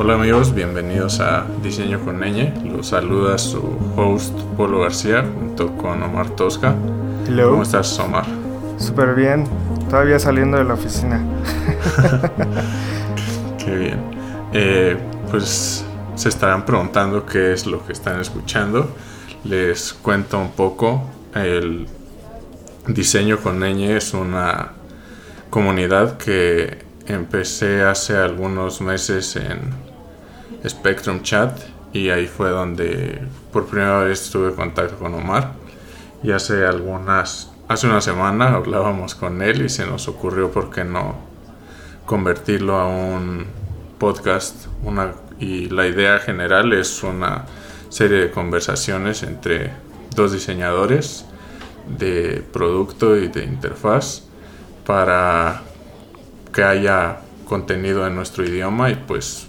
Hola amigos, bienvenidos a Diseño con Ñ. Los saluda su host Polo García junto con Omar Tosca. Hello. ¿Cómo estás, Omar? Súper bien, todavía saliendo de la oficina. Qué bien. Eh, pues se estarán preguntando qué es lo que están escuchando. Les cuento un poco. El Diseño con Ñ es una comunidad que empecé hace algunos meses en Spectrum Chat y ahí fue donde por primera vez tuve contacto con Omar. Y hace algunas, hace una semana hablábamos con él y se nos ocurrió por qué no convertirlo a un podcast. Una, y la idea general es una serie de conversaciones entre dos diseñadores de producto y de interfaz para que haya contenido en nuestro idioma y pues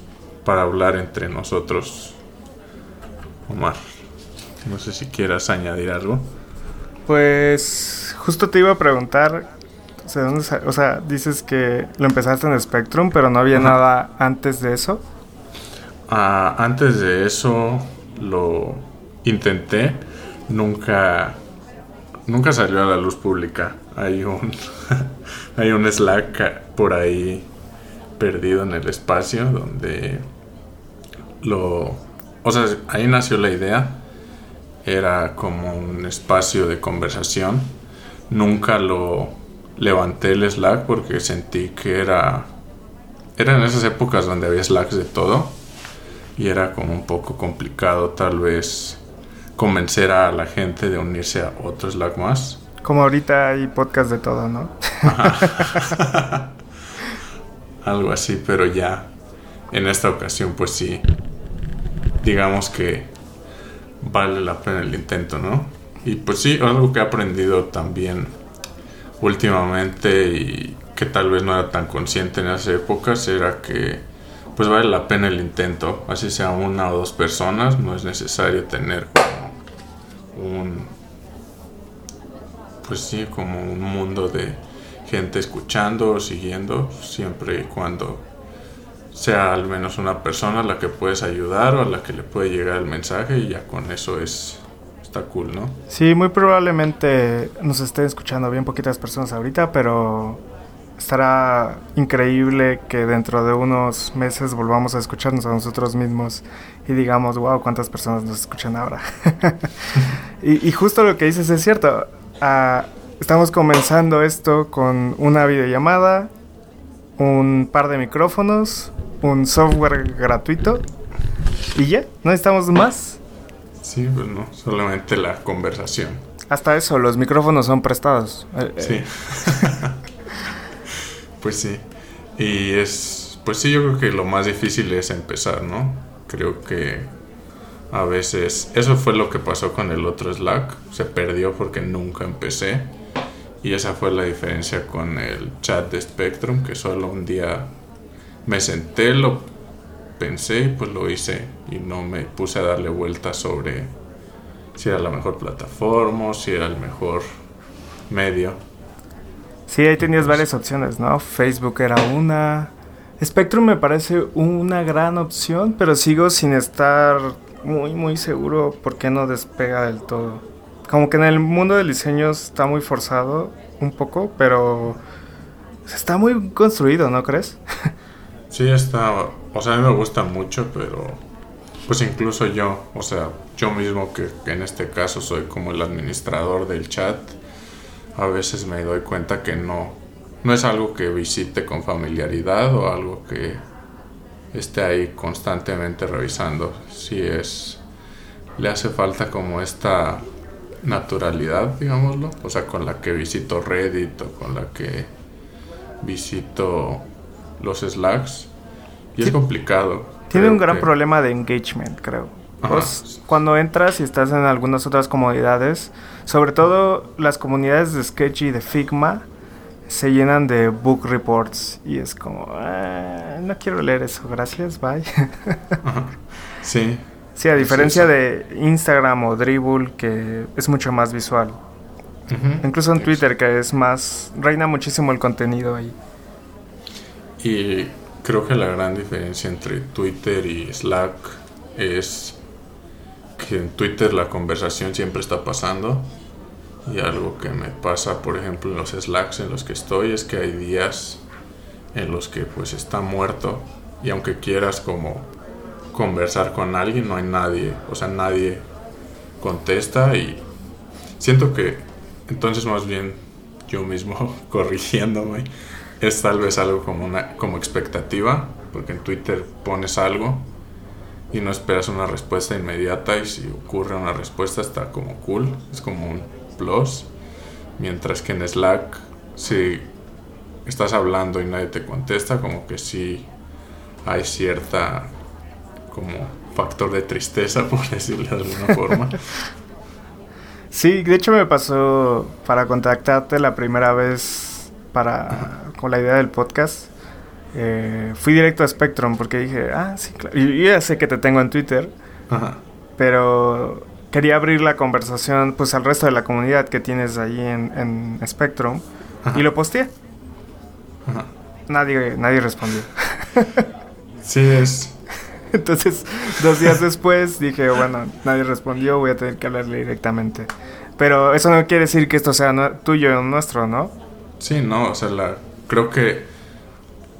para hablar entre nosotros. Omar, no sé si quieras añadir algo. Pues justo te iba a preguntar, o sea, ¿dónde sa- o sea, dices que lo empezaste en Spectrum, pero no había Ajá. nada antes de eso. Ah, antes de eso lo intenté, nunca, nunca salió a la luz pública. Hay un, hay un Slack por ahí perdido en el espacio donde lo, o sea, ahí nació la idea. Era como un espacio de conversación. Nunca lo levanté el Slack porque sentí que era, era en esas épocas donde había Slacks de todo y era como un poco complicado tal vez convencer a la gente de unirse a otro Slack más. Como ahorita hay podcast de todo, ¿no? Algo así, pero ya en esta ocasión pues sí, digamos que vale la pena el intento, ¿no? Y pues sí, algo que he aprendido también últimamente y que tal vez no era tan consciente en esas épocas era que pues vale la pena el intento, así sea una o dos personas, no es necesario tener como un pues sí, como un mundo de gente escuchando o siguiendo, siempre y cuando sea al menos una persona a la que puedes ayudar o a la que le puede llegar el mensaje y ya con eso es está cool, ¿no? Sí, muy probablemente nos estén escuchando bien poquitas personas ahorita, pero estará increíble que dentro de unos meses volvamos a escucharnos a nosotros mismos y digamos, wow, cuántas personas nos escuchan ahora. y, y justo lo que dices es cierto. Ah, estamos comenzando esto con una videollamada, un par de micrófonos, un software gratuito y ya, no necesitamos más. Sí, pues no, solamente la conversación. Hasta eso, los micrófonos son prestados. Eh, eh, Sí. pues sí. Y es, pues sí, yo creo que lo más difícil es empezar, ¿no? Creo que a veces, eso fue lo que pasó con el otro Slack, se perdió porque nunca empecé. Y esa fue la diferencia con el chat de Spectrum, que solo un día me senté, lo pensé pues lo hice. Y no me puse a darle vueltas sobre si era la mejor plataforma, si era el mejor medio. Sí, ahí tenías varias opciones, ¿no? Facebook era una. Spectrum me parece una gran opción, pero sigo sin estar muy, muy seguro por qué no despega del todo. Como que en el mundo del diseño está muy forzado un poco, pero está muy construido, ¿no crees? Sí, está, o sea, a mí me gusta mucho, pero pues incluso yo, o sea, yo mismo que en este caso soy como el administrador del chat, a veces me doy cuenta que no, no es algo que visite con familiaridad o algo que esté ahí constantemente revisando. Si es, le hace falta como esta naturalidad, digámoslo, o sea, con la que visito Reddit o con la que visito los Slacks. Y es complicado. Tiene un gran que- problema de engagement, creo. Pues, cuando entras y estás en algunas otras comunidades, sobre todo las comunidades de Sketch y de Figma, se llenan de book reports y es como, "Ah, no quiero leer eso, gracias, bye. Sí, sí, a diferencia sí. de Instagram o Dribble, que es mucho más visual. Incluso en. Twitter, que es más, reina muchísimo el contenido ahí. Y creo que la gran diferencia entre Twitter y Slack es que en Twitter la conversación siempre está pasando. Y algo que me pasa, por ejemplo, en los Slacks en los que estoy es que hay días en los que pues está muerto. Y aunque quieras como conversar con alguien no hay nadie, o sea, nadie contesta. Y siento que entonces más bien yo mismo corrigiéndome es tal vez algo como una como expectativa, porque en Twitter pones algo y no esperas una respuesta inmediata y si ocurre una respuesta está como cool, es como un plus, mientras que en Slack si estás hablando y nadie te contesta, como que sí hay cierta como factor de tristeza, por decirlo de alguna forma. Sí, de hecho me pasó para contactarte la primera vez para con la idea del podcast. Eh, fui directo a Spectrum porque dije, ah, sí, claro. Yo, ya sé que te tengo en Twitter, pero quería abrir la conversación pues al resto de la comunidad que tienes ahí en, Spectrum y lo posteé. Nadie, nadie respondió. sí, es. Entonces, dos días después dije, bueno, nadie respondió, voy a tener que hablarle directamente. Pero eso no quiere decir que esto sea tuyo o nuestro, ¿no? Sí, no, o sea, la, creo que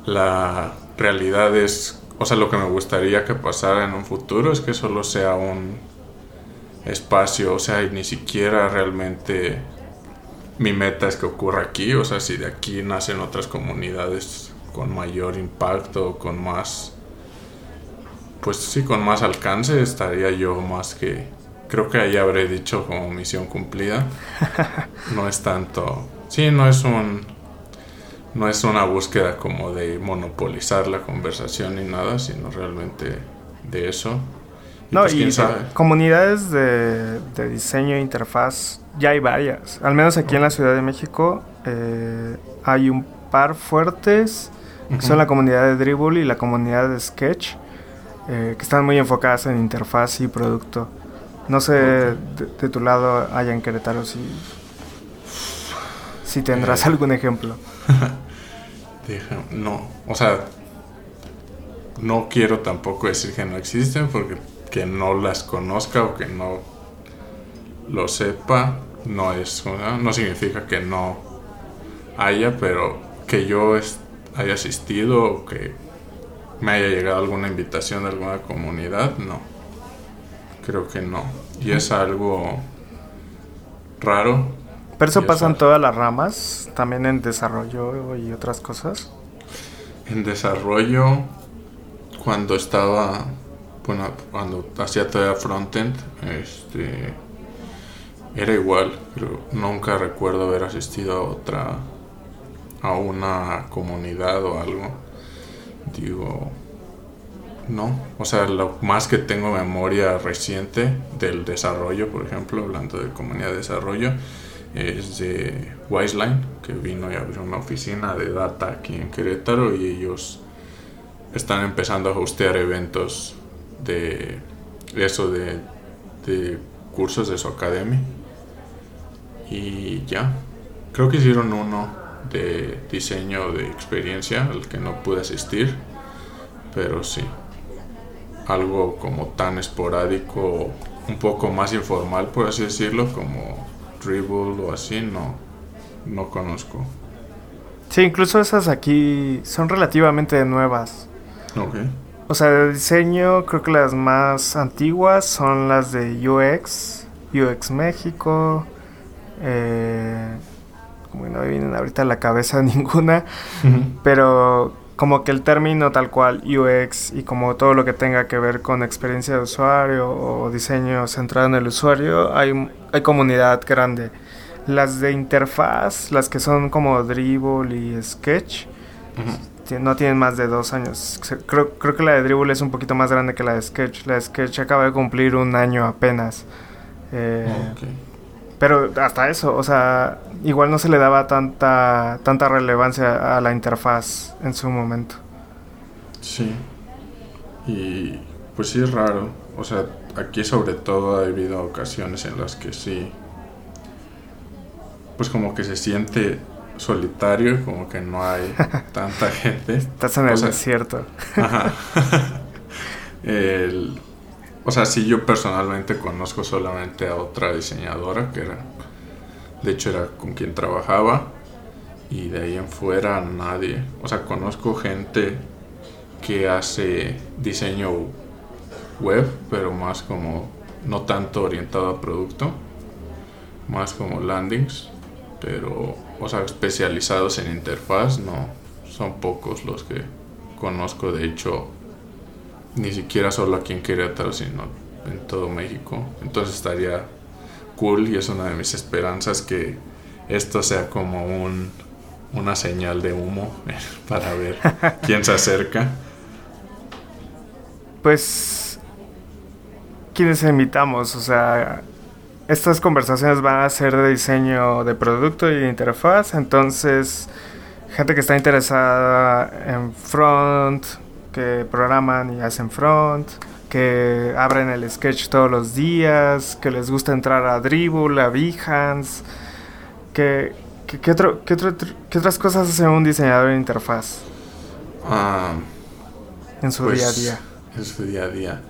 la realidad es, o sea, lo que me gustaría que pasara en un futuro es que solo sea un espacio, o sea, y ni siquiera realmente mi meta es que ocurra aquí, o sea, si de aquí nacen otras comunidades con mayor impacto, con más, pues sí, con más alcance, estaría yo más que, creo que ahí habré dicho como misión cumplida. No es tanto, sí, no es un no es una búsqueda como de monopolizar la conversación ni nada, sino realmente de eso. no, pues, y comunidades de, diseño e interfaz ya hay varias. Al menos aquí en la Ciudad de México eh, hay un par fuertes, que son la comunidad de Dribble y la comunidad de Sketch, eh, que están muy enfocadas en interfaz y producto. No sé de, tu lado allá en Querétaro si, si tendrás eh. algún ejemplo. no, o sea, no quiero tampoco decir que no existen porque que no las conozca o que no lo sepa no es una, no significa que no haya, pero que yo haya asistido o que me haya llegado alguna invitación de alguna comunidad, no. Creo que no. Y es algo raro pero eso pasa en todas las ramas, también en desarrollo y otras cosas. En desarrollo, cuando estaba, bueno, cuando hacía todavía frontend, este, era igual, pero nunca recuerdo haber asistido a otra, a una comunidad o algo. Digo, no, o sea, lo más que tengo memoria reciente del desarrollo, por ejemplo, hablando de comunidad de desarrollo, es de Wiseline, que vino y abrió una oficina de data aquí en Querétaro y ellos están empezando a hostear eventos de eso de, cursos de su academia. Y ya, creo que hicieron uno de diseño de experiencia al que no pude asistir, pero sí, algo como tan esporádico, un poco más informal por así decirlo, como Dribble o así, no, no conozco. Sí, incluso esas aquí son relativamente nuevas. Ok. O sea, de diseño, creo que las más antiguas son las de UX, UX México. Eh, como no me vienen ahorita a la cabeza ninguna, pero como que el término tal cual UX y como todo lo que tenga que ver con experiencia de usuario o diseño centrado en el usuario, hay, hay comunidad grande. Las de interfaz, las que son como Dribble y Sketch, no tienen más de dos años. Creo, creo que la de Dribble es un poquito más grande que la de Sketch. La de Sketch acaba de cumplir un año apenas. Eh, pero hasta eso, o sea, igual no se le daba tanta, tanta relevancia a la interfaz en su momento. Sí. Y pues sí es raro. O sea, aquí sobre todo ha habido ocasiones en las que sí. Pues como que se siente solitario, como que no hay tanta gente. Estás en el desierto. Ajá. o sea, sí, yo personalmente conozco solamente a otra diseñadora que era, de hecho, era con quien trabajaba. Y de ahí en fuera nadie. O sea, conozco gente que hace diseño web, pero más como no tanto orientado a producto, más como landings, pero, o sea, especializados en interfaz, no, son pocos los que conozco, de hecho, ni siquiera solo aquí en Querétaro, sino en todo México. Entonces estaría cool y es una de mis esperanzas que esto sea como un, una señal de humo para ver quién se acerca. Pues, ¿quiénes invitamos? O sea, estas conversaciones van a ser de diseño de producto y de interfaz, entonces gente que está interesada en front, que programan y hacen front, que abren el sketch todos los días, que les gusta entrar a Dribble, a Behance, que, que, otro, que, otras cosas hace un diseñador de interfaz ah, en su día a pues, día. En su día a día.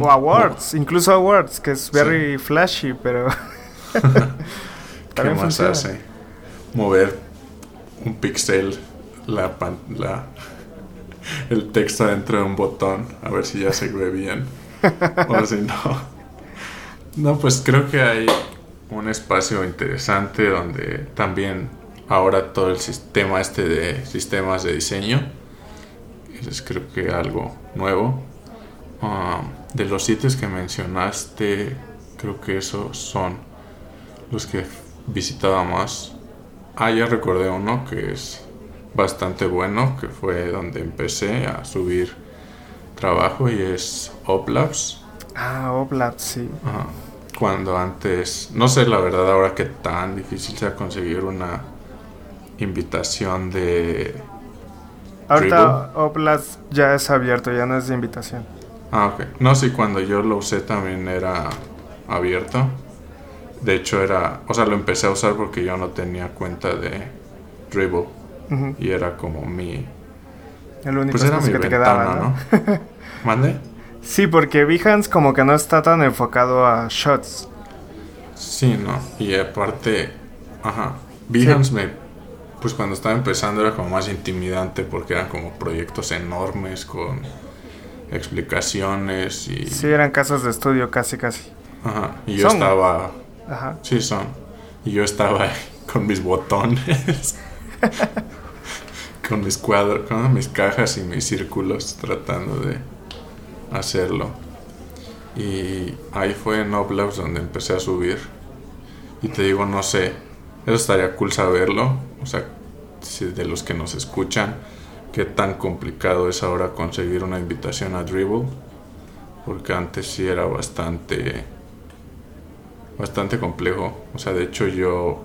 O awards, incluso awards, que es very flashy, pero... ¿Qué más hace? Mover un pixel, la, la, el texto dentro de un botón, a ver si ya se ve bien. o si no. No, pues creo que hay un espacio interesante donde también ahora todo el sistema este de sistemas de diseño es creo que algo nuevo ah, de los sitios que mencionaste creo que esos son los que visitaba más ah ya recordé uno que es bastante bueno que fue donde empecé a subir trabajo y es Oplabs ah Oplabs sí cuando antes, no sé la verdad ahora que tan difícil sea conseguir una invitación de... Ahorita Oblast ya es abierto, ya no es de invitación. Ah, ok. No, sí, cuando yo lo usé también era abierto. De hecho era, o sea, lo empecé a usar porque yo no tenía cuenta de Dribble. Y era como mi... El único pues era mi que te quedaba, ¿no? ¿Mande? Sí, porque Behance como que no está tan enfocado a shots. Sí, no. Y aparte, ajá. Behance me. Pues cuando estaba empezando era como más intimidante porque eran como proyectos enormes con explicaciones y. Sí, eran casas de estudio casi, casi. Ajá. Y yo estaba. Ajá. Sí, son. Y yo estaba con mis botones. con mis cuadros, con mis cajas y mis círculos tratando de hacerlo. Y ahí fue en Oblabs donde empecé a subir. Y te digo, no sé, eso estaría cool saberlo. O sea, de los que nos escuchan, qué tan complicado es ahora conseguir una invitación a Dribble. Porque antes sí era bastante, bastante complejo. O sea, de hecho yo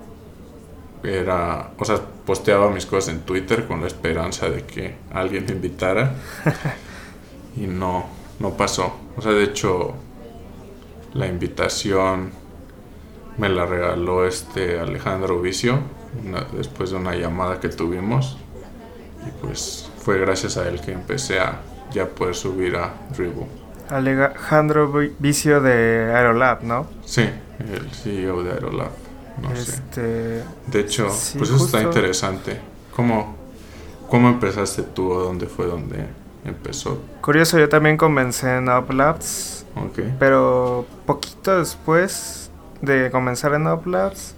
era, o sea, posteaba mis cosas en Twitter con la esperanza de que alguien me invitara. y no, no pasó. O sea, de hecho, la invitación me la regaló este Alejandro Vicio después de una llamada que tuvimos. Y pues fue gracias a él que empecé a ya poder subir a Dribble. Alejandro Vicio de Aerolab, ¿no? Sí, el CEO de Aerolab. No este... De hecho, pues eso está interesante. ¿Cómo, ¿Cómo empezaste tú o dónde fue donde empezó. Curioso, yo también comencé en Uplabs. Pero poquito después de comenzar en Uplabs,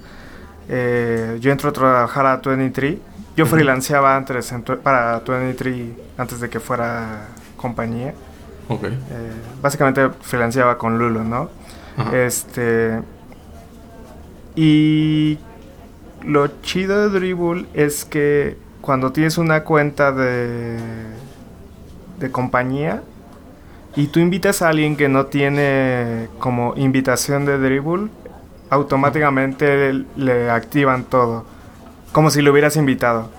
eh, yo entro a trabajar a 23. Yo freelanceaba antes para 23 antes de que fuera compañía. Okay. Eh, básicamente freelanceaba con Lulo, ¿no? Este. Y lo chido de Dribble es que cuando tienes una cuenta de de compañía y tú invitas a alguien que no tiene como invitación de dribble, automáticamente le, activan todo. Como si lo hubieras invitado.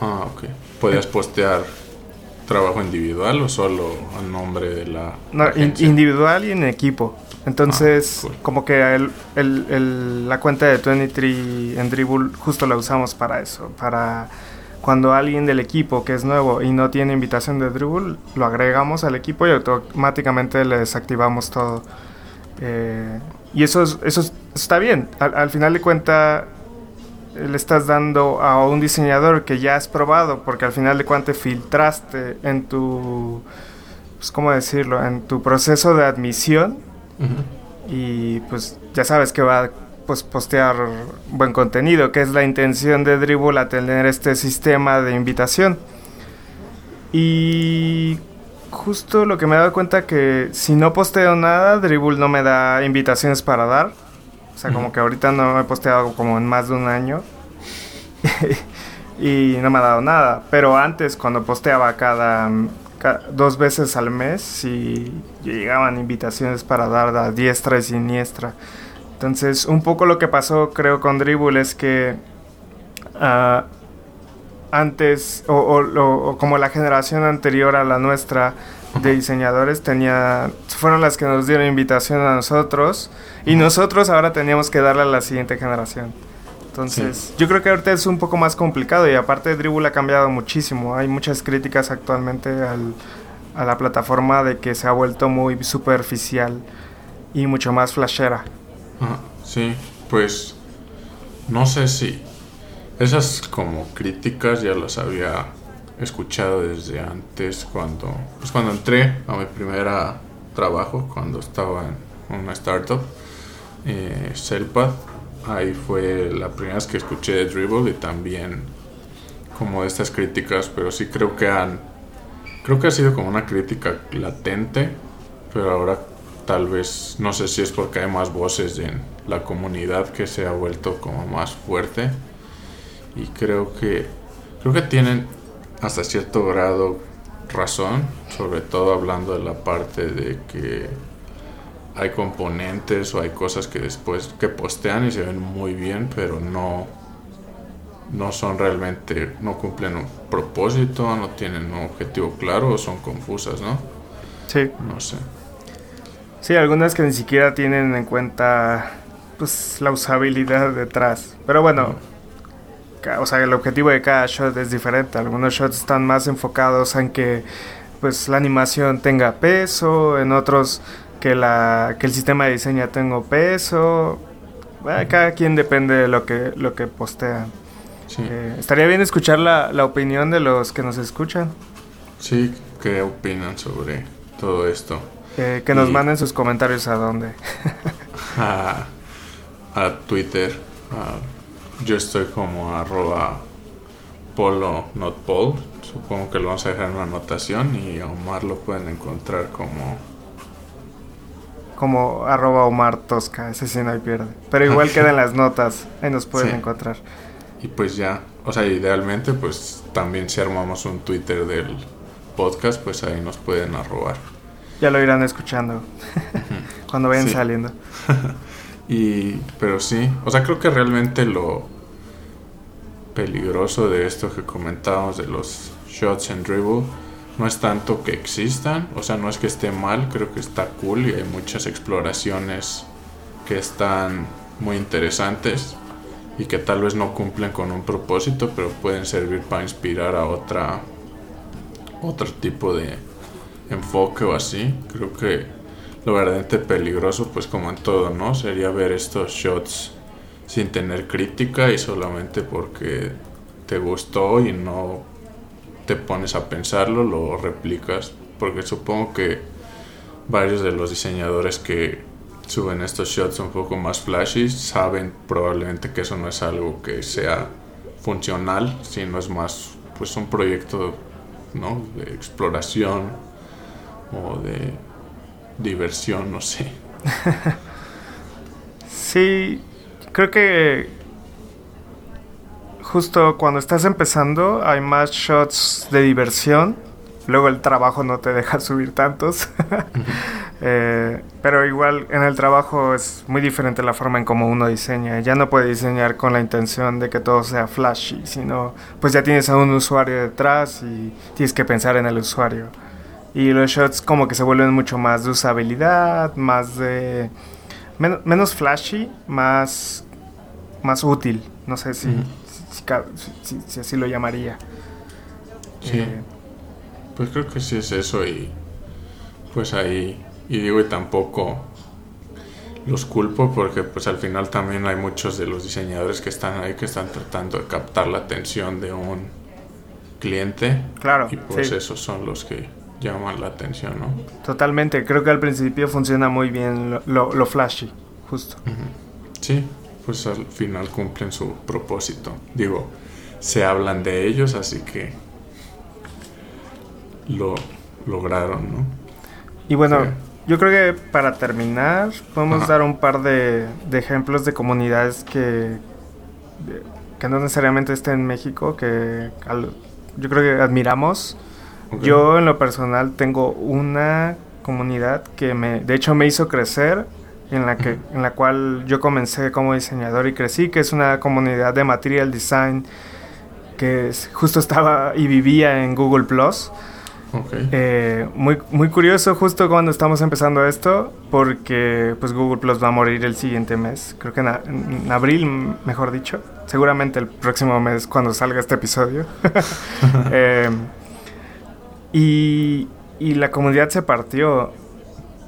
Ah, ok. ¿Podías postear trabajo individual o solo a nombre de la... No, individual y en equipo. Entonces, ah, como que el, el, la cuenta de 23 en Dribble justo la usamos para eso, para cuando alguien del equipo que es nuevo y no tiene invitación de Dribble, lo agregamos al equipo y automáticamente le desactivamos todo. Eh, y eso, eso está bien. Al, final de cuenta le estás dando a un diseñador que ya has probado, porque al final de cuentas filtraste en tu, pues, ¿cómo decirlo? En tu proceso de admisión y pues ya sabes que va a pues, postear buen contenido, que es la intención de Dribble a tener este sistema de invitación. Y justo lo que me he dado cuenta que si no posteo nada, Dribble no me da invitaciones para dar. O sea, como que ahorita no he posteado como en más de un año. y no me ha dado nada. Pero antes, cuando posteaba cada dos veces al mes y llegaban invitaciones para dar a diestra y siniestra. Entonces, un poco lo que pasó, creo, con Dribble es que uh, antes, o, como la generación anterior a la nuestra de diseñadores, tenía, fueron las que nos dieron invitación a nosotros y nosotros ahora teníamos que darle a la siguiente generación. Entonces, yo creo que ahorita es un poco más complicado y aparte Dribble ha cambiado muchísimo. Hay muchas críticas actualmente a la plataforma de que se ha vuelto muy superficial y mucho más flashera. sí, pues no sé si esas como críticas ya las había escuchado desde antes cuando pues cuando entré a mi primera trabajo cuando estaba en una startup eh, ahí fue la primera vez que escuché de Dribble y también como estas críticas, pero sí creo que han, creo que ha sido como una crítica latente, pero ahora tal vez, no sé si es porque hay más voces en la comunidad que se ha vuelto como más fuerte. Y creo que, creo que tienen hasta cierto grado razón, sobre todo hablando de la parte de que hay componentes o hay cosas que después que postean y se ven muy bien, pero no no son realmente no cumplen un propósito, no tienen un objetivo claro o son confusas, ¿no? Sí. No sé. Sí, algunas que ni siquiera tienen en cuenta pues la usabilidad detrás. Pero bueno, o sea, el objetivo de cada shot es diferente. Algunos shots están más enfocados en que pues la animación tenga peso, en otros que, la, que el sistema de diseño tenga peso. cada quien depende de lo que, lo que postean. Eh, estaría bien escuchar la, la, opinión de los que nos escuchan. Sí, ¿qué opinan sobre todo esto? que nos manden sus comentarios a dónde. a, a, Twitter. Yo estoy como arroba polo not Supongo que lo vamos a dejar en una anotación y a Omar lo pueden encontrar como como arroba Omar Tosca, ese sí no hay pierde. Pero igual quedan las notas, ahí nos pueden encontrar. Y pues ya, o sea, idealmente pues también si armamos un Twitter del podcast, pues ahí nos pueden arrobar. Ya lo irán escuchando cuando vayan saliendo. y, pero sí, o sea, creo que realmente lo peligroso de esto que comentábamos de los shots and dribble no es tanto que existan, o sea, no es que esté mal, creo que está cool y hay muchas exploraciones que están muy interesantes y que tal vez no cumplen con un propósito, pero pueden servir para inspirar a otra otro tipo de enfoque o así. Creo que lo verdaderamente peligroso, pues como en todo, ¿no? Sería ver estos shots sin tener crítica y solamente porque te gustó y no te pones a pensarlo, lo replicas, porque supongo que varios de los diseñadores que suben estos shots un poco más flashy saben probablemente que eso no es algo que sea funcional, sino es más pues un proyecto ¿no? de exploración o de diversión, no sé. sí, creo que justo cuando estás empezando hay más shots de diversión. Luego el trabajo no te deja subir tantos. Eh, pero igual en el trabajo es muy diferente la forma en cómo uno diseña. Ya no puede diseñar con la intención de que todo sea flashy, sino pues ya tienes a un usuario detrás y tienes que pensar en el usuario. Y los shots como que se vuelven mucho más de usabilidad, más de... menos flashy, más, más útil. No sé si, si, así lo llamaría. Sí. Eh, pues creo que sí es eso y pues ahí... Y digo, y tampoco los culpo porque pues al final también hay muchos de los diseñadores que están ahí que están tratando de captar la atención de un cliente. Claro. Y pues esos son los que llaman la atención, ¿no? Totalmente. Creo que al principio funciona muy bien lo, flashy, justo. Sí, pues al final cumplen su propósito. Digo, se hablan de ellos, así que lo lograron, ¿no? Y bueno, yo creo que para terminar, podemos dar un par de, ejemplos de comunidades que, que no necesariamente estén en México, que yo creo que admiramos. Yo en lo personal tengo una comunidad que me, de hecho me hizo crecer, en la, que, en la cual yo comencé como diseñador y crecí, que es una comunidad de material design que justo estaba y vivía en Google Plus. Eh, muy, muy curioso justo cuando estamos empezando esto, porque pues Google Plus va a morir el siguiente mes, creo que en, abril, mejor dicho, seguramente el próximo mes cuando salga este episodio. Eh, y, y la comunidad se partió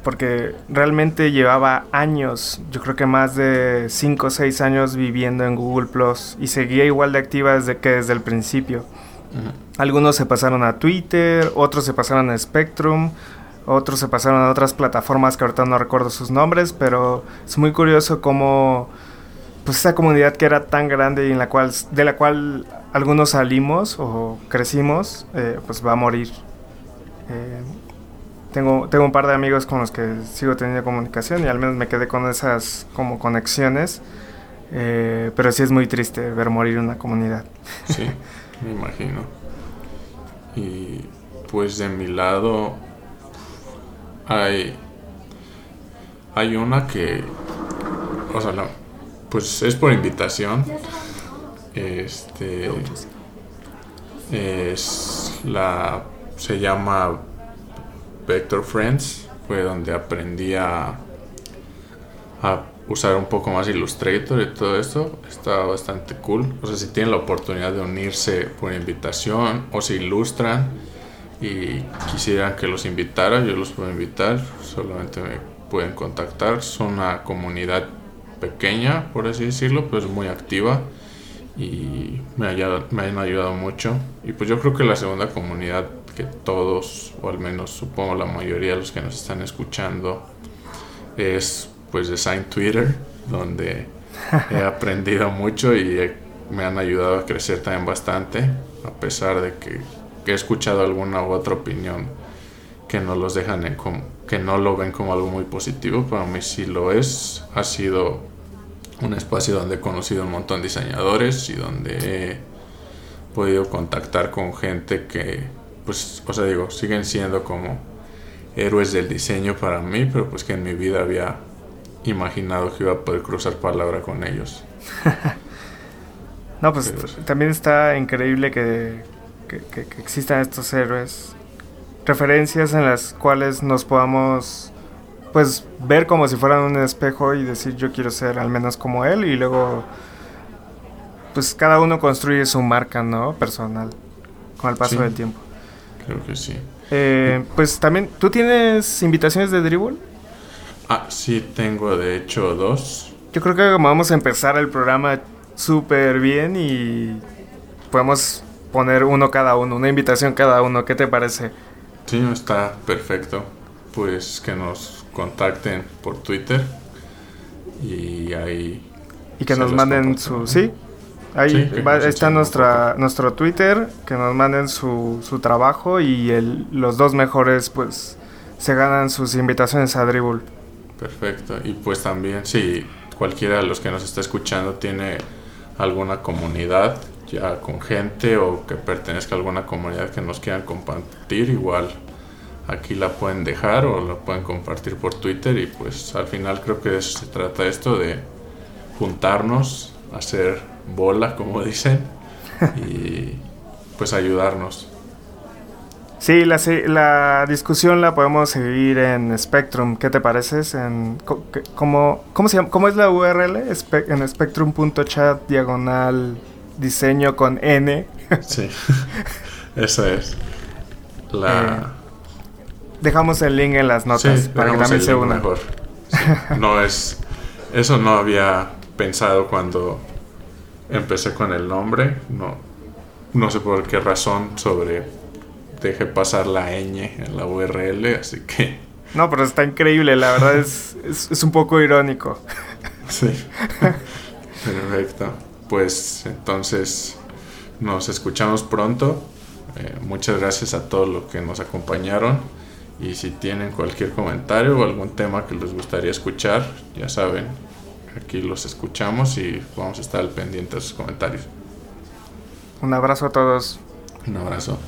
porque realmente llevaba años, yo creo que más de 5 o 6 años viviendo en Google Plus y seguía igual de activa desde que desde el principio. Algunos se pasaron a Twitter, otros se pasaron a Spectrum, otros se pasaron a otras plataformas que ahorita no recuerdo sus nombres, pero es muy curioso cómo pues esa comunidad que era tan grande y en la cual de la cual algunos salimos o crecimos, eh, pues va a morir. Eh, tengo, tengo un par de amigos con los que sigo teniendo comunicación y al menos me quedé con esas como conexiones. Eh, pero sí es muy triste ver morir una comunidad. Sí. me imagino. Y pues de mi lado hay hay una que o sea, pues es por invitación. Este es la se llama Vector Friends, fue donde aprendí a, usar un poco más Illustrator y todo esto está bastante cool. O sea, si tienen la oportunidad de unirse por invitación o se ilustran y quisieran que los invitara, yo los puedo invitar. Solamente me pueden contactar. Son una comunidad pequeña, por así decirlo, pero es muy activa y me, me han ayudado mucho. Y pues yo creo que la segunda comunidad que todos, o al menos supongo la mayoría de los que nos están escuchando, es pues Design Twitter, donde he aprendido mucho y me han ayudado a crecer también bastante, a pesar de que, he escuchado alguna u otra opinión que no los dejan en como, que no lo ven como algo muy positivo, para mí sí lo es. Ha sido un espacio donde he conocido un montón de diseñadores y donde he podido contactar con gente que, pues, o sea, digo, siguen siendo como héroes del diseño para mí, pero pues que en mi vida había imaginado que iba a poder cruzar palabra con ellos. no, pues también está increíble que, que, existan estos héroes. Referencias en las cuales nos podamos pues ver como si fueran un espejo y decir yo quiero ser al menos como él y luego pues cada uno construye su marca, ¿no? Personal con el paso del tiempo. Creo que sí. Eh, pues también, ¿tú tienes invitaciones de Dribble? Ah, sí, tengo de hecho dos. Yo creo que vamos a empezar el programa súper bien y podemos poner uno cada uno, una invitación cada uno. ¿Qué te parece? Sí, está perfecto. Pues que nos contacten por Twitter y ahí... Y que nos manden su... Sí, Ahí está nuestra, nuestro Twitter, que nos manden su, su trabajo y el, los dos mejores pues se ganan sus invitaciones a Dribble. Perfecto. Y pues también si cualquiera de los que nos está escuchando tiene alguna comunidad ya con gente o que pertenezca a alguna comunidad que nos quieran compartir, igual aquí la pueden dejar o la pueden compartir por Twitter y pues al final creo que se trata esto de juntarnos, hacer bola como dicen y pues ayudarnos. Sí, la, la discusión la podemos seguir en Spectrum. ¿Qué te parece? En, ¿cómo, cómo, se llama? ¿Cómo es la URL? en spectrum.chat diagonal diseño con N. sí, esa es. La... Eh, dejamos el link en las notas para que también se una. Mejor. No es... Eso no había pensado cuando empecé con el nombre. No, no sé por qué razón sobre deje pasar la ñ en la URL, así que... No, pero está increíble, la verdad es, es, un poco irónico. Sí. Perfecto. Pues entonces nos escuchamos pronto. Eh, muchas gracias a todos los que nos acompañaron. Y si tienen cualquier comentario o algún tema que les gustaría escuchar, ya saben, aquí los escuchamos y vamos a estar al pendiente de sus comentarios. Un abrazo a todos. Un abrazo.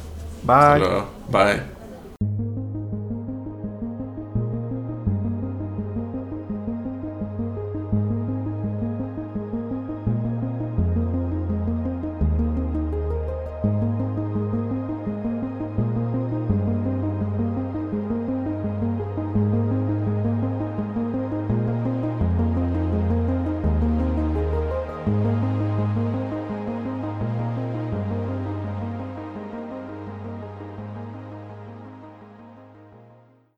Bye. Bye.